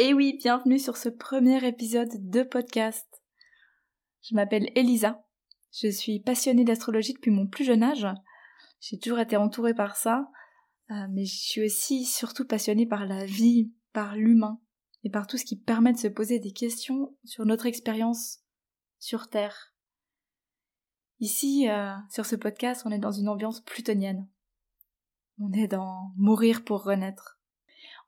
Et oui, bienvenue sur ce premier épisode de podcast. Je m'appelle Elisa. Je suis passionnée d'astrologie depuis mon plus jeune âge. J'ai toujours été entourée par ça, euh, mais je suis aussi surtout passionnée par la vie, par l'humain, et par tout ce qui permet de se poser des questions sur notre expérience sur Terre. Ici, euh, sur ce podcast, on est dans une ambiance plutonienne. On est dans mourir pour renaître.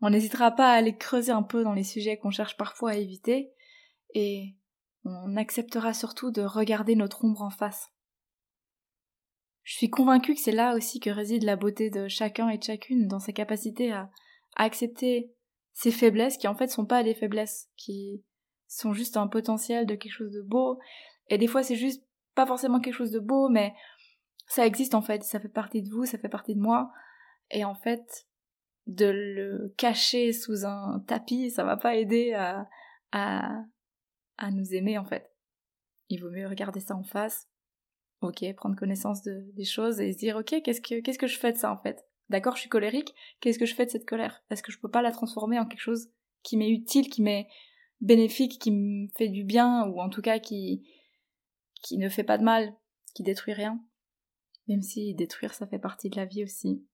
On n'hésitera pas à aller creuser un peu dans les sujets qu'on cherche parfois à éviter, et on acceptera surtout de regarder notre ombre en face. Je suis convaincue que c'est là aussi que réside la beauté de chacun et de chacune dans sa capacité à, accepter ses faiblesses qui en fait sont pas des faiblesses, qui sont juste un potentiel de quelque chose de beau, et des fois c'est juste pas forcément quelque chose de beau, mais ça existe en fait, ça fait partie de vous, ça fait partie de moi, et en fait, de le cacher sous un tapis, ça va pas aider à, à, à nous aimer en fait. Il vaut mieux regarder ça en face, ok, prendre connaissance de, des choses et se dire ok, qu'est-ce que qu'est-ce que je fais de ça en fait? D'accord, je suis colérique, qu'est-ce que je fais de cette colère? Est-ce que je peux pas la transformer en quelque chose qui m'est utile, qui m'est bénéfique, qui me fait du bien, ou en tout cas qui, qui ne fait pas de mal, qui détruit rien? Même si détruire ça fait partie de la vie aussi.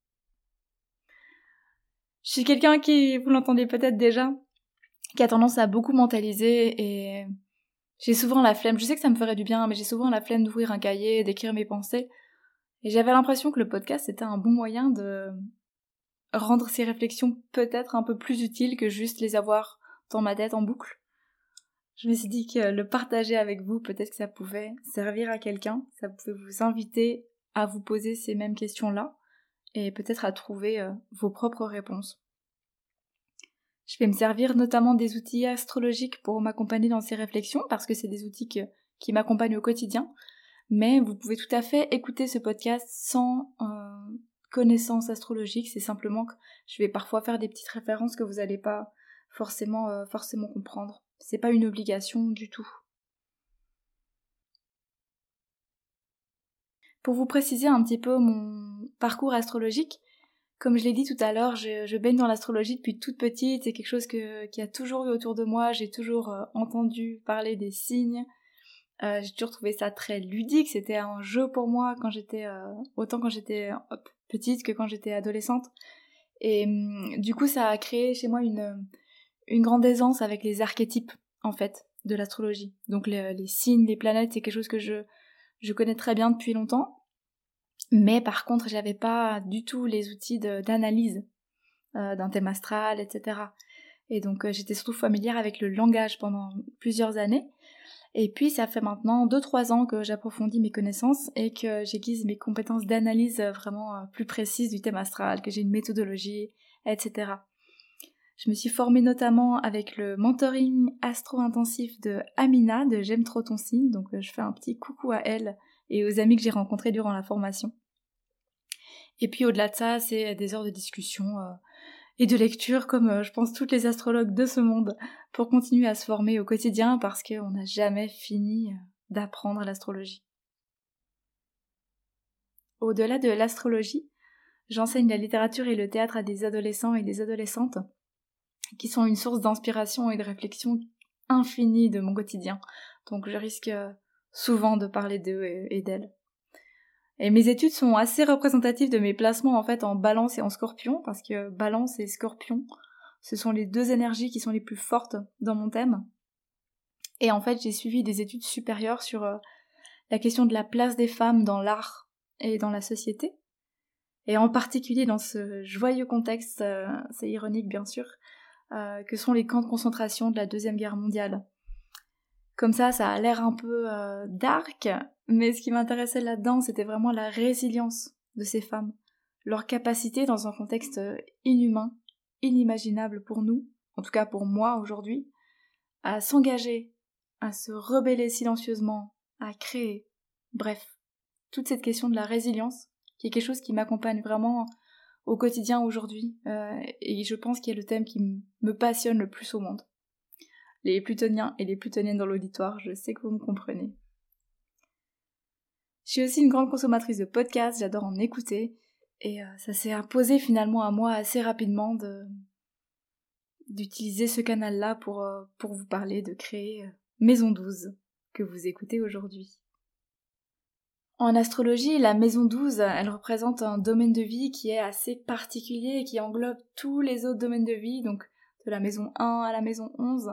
Je suis quelqu'un qui, vous l'entendez peut-être déjà, qui a tendance à beaucoup mentaliser et j'ai souvent la flemme. Je sais que ça me ferait du bien, mais j'ai souvent la flemme d'ouvrir un cahier, d'écrire mes pensées. Et j'avais l'impression que le podcast était un bon moyen de rendre ces réflexions peut-être un peu plus utiles que juste les avoir dans ma tête en boucle. Je me suis dit que le partager avec vous, peut-être que ça pouvait servir à quelqu'un, ça pouvait vous inviter à vous poser ces mêmes questions-là et peut-être à trouver euh, vos propres réponses. Je vais me servir notamment des outils astrologiques pour m'accompagner dans ces réflexions parce que c'est des outils qui m'accompagnent au quotidien. Mais vous pouvez tout à fait écouter ce podcast sans euh, connaissance astrologique. C'est simplement que je vais parfois faire des petites références que vous n'allez pas forcément, euh, forcément comprendre. C'est pas une obligation du tout. Pour vous préciser un petit peu mon parcours astrologique, comme je l'ai dit tout à l'heure, je, baigne dans l'astrologie depuis toute petite, c'est quelque chose qui a toujours eu autour de moi, j'ai toujours euh, entendu parler des signes, euh, j'ai toujours trouvé ça très ludique, c'était un jeu pour moi quand j'étais, euh, autant quand j'étais petite que quand j'étais adolescente. Et hum, du coup, ça a créé chez moi une, une grande aisance avec les archétypes, en fait, de l'astrologie. Donc les, les signes, les planètes, c'est quelque chose que je, je connais très bien depuis longtemps. Mais par contre, j'avais pas du tout les outils d'analyse euh, d'un thème astral, etc. Et donc euh, j'étais surtout familière avec le langage pendant plusieurs années. Et puis ça fait maintenant 2-3 ans que j'approfondis mes connaissances et que j'aiguise mes compétences d'analyse vraiment euh, plus précises du thème astral, que j'ai une méthodologie, etc. Je me suis formée notamment avec le mentoring astro-intensif de Amina de J'aime trop ton signe, donc je fais un petit coucou à elle et aux amis que j'ai rencontrés durant la formation. Et puis au-delà de ça, c'est des heures de discussion euh, et de lecture comme euh, je pense toutes les astrologues de ce monde pour continuer à se former au quotidien parce qu'on n'a jamais fini d'apprendre l'astrologie. Au-delà de l'astrologie, j'enseigne la littérature et le théâtre à des adolescents et des adolescentes qui sont une source d'inspiration et de réflexion infinie de mon quotidien. Donc je risque euh, souvent de parler d'eux et d'elles. Et mes études sont assez représentatives de mes placements en fait en balance et en scorpion, parce que balance et scorpion, ce sont les deux énergies qui sont les plus fortes dans mon thème. Et en fait, j'ai suivi des études supérieures sur euh, la question de la place des femmes dans l'art et dans la société. Et en particulier dans ce joyeux contexte, euh, c'est ironique bien sûr, euh, que sont les camps de concentration de la Deuxième Guerre mondiale. Comme ça, ça a l'air un peu euh, dark, mais ce qui m'intéressait là-dedans, c'était vraiment la résilience de ces femmes, leur capacité dans un contexte euh, inhumain inimaginable pour nous, en tout cas pour moi aujourd'hui, à s'engager, à se rebeller silencieusement, à créer. Bref, toute cette question de la résilience, qui est quelque chose qui m'accompagne vraiment au quotidien aujourd'hui, euh, et je pense qu'il est le thème qui me passionne le plus au monde. Les plutoniens et les plutoniennes dans l'auditoire, je sais que vous me comprenez. Je suis aussi une grande consommatrice de podcasts, j'adore en écouter, et euh, ça s'est imposé finalement à moi assez rapidement de d'utiliser ce canal-là pour, euh, pour vous parler, de créer euh, Maison 12, que vous écoutez aujourd'hui. En astrologie, la maison 12, elle représente un domaine de vie qui est assez particulier et qui englobe tous les autres domaines de vie, donc de la maison 1 à la maison 11.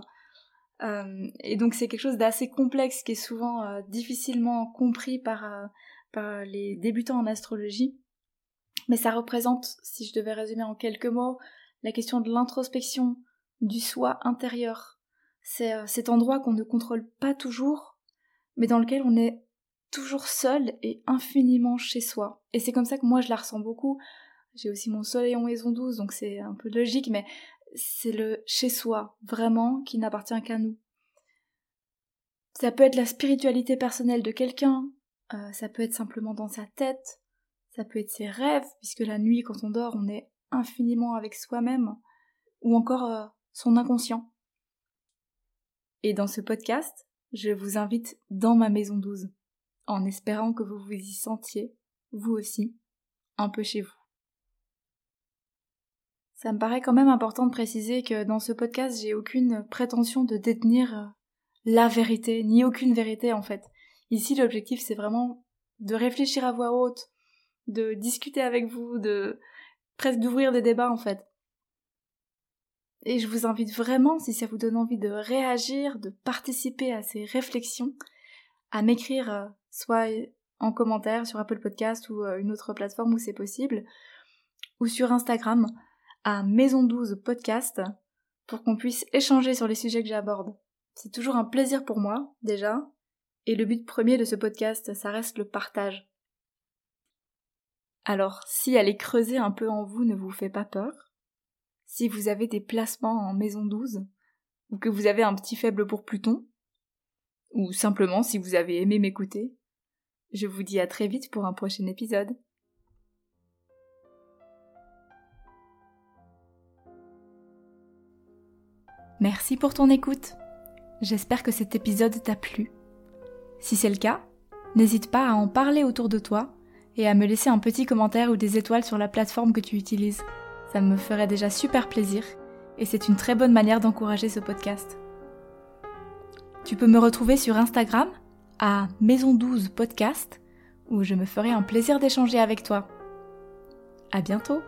Et donc c'est quelque chose d'assez complexe qui est souvent difficilement compris par, par les débutants en astrologie. Mais ça représente, si je devais résumer en quelques mots, la question de l'introspection, du soi intérieur. C'est euh, cet endroit qu'on ne contrôle pas toujours, mais dans lequel on est toujours seul et infiniment chez soi. Et c'est comme ça que moi je la ressens beaucoup. J'ai aussi mon soleil en maison 12, donc c'est un peu logique, mais c'est le chez soi, vraiment, qui n'appartient qu'à nous. Ça peut être la spiritualité personnelle de quelqu'un, euh, ça peut être simplement dans sa tête, ça peut être ses rêves, puisque la nuit, quand on dort, on est infiniment avec soi-même, ou encore euh, son inconscient. Et dans ce podcast, je vous invite dans ma maison 12, en espérant que vous vous y sentiez, vous aussi, un peu chez vous. Ça me paraît quand même important de préciser que dans ce podcast, j'ai aucune prétention de détenir euh, la vérité, ni aucune vérité en fait. Ici, l'objectif, c'est vraiment de réfléchir à voix haute, de discuter avec vous, de presque d'ouvrir des débats en fait. Et je vous invite vraiment, si ça vous donne envie de réagir, de participer à ces réflexions, à m'écrire euh, soit en commentaire sur Apple Podcast ou euh, une autre plateforme où c'est possible, ou sur Instagram à Maison 12 Podcast pour qu'on puisse échanger sur les sujets que j'aborde. C'est toujours un plaisir pour moi, déjà, et le but premier de ce podcast, ça reste le partage. Alors, si aller creuser un peu en vous ne vous fait pas peur, si vous avez des placements en maison 12, ou que vous avez un petit faible pour Pluton, ou simplement si vous avez aimé m'écouter, je vous dis à très vite pour un prochain épisode. Merci pour ton écoute. J'espère que cet épisode t'a plu. Si c'est le cas, n'hésite pas à en parler autour de toi et à me laisser un petit commentaire ou des étoiles sur la plateforme que tu utilises. Ça me ferait déjà super plaisir et c'est une très bonne manière d'encourager ce podcast. Tu peux me retrouver sur Instagram à Maison 12 Podcast où je me ferai un plaisir d'échanger avec toi. À bientôt!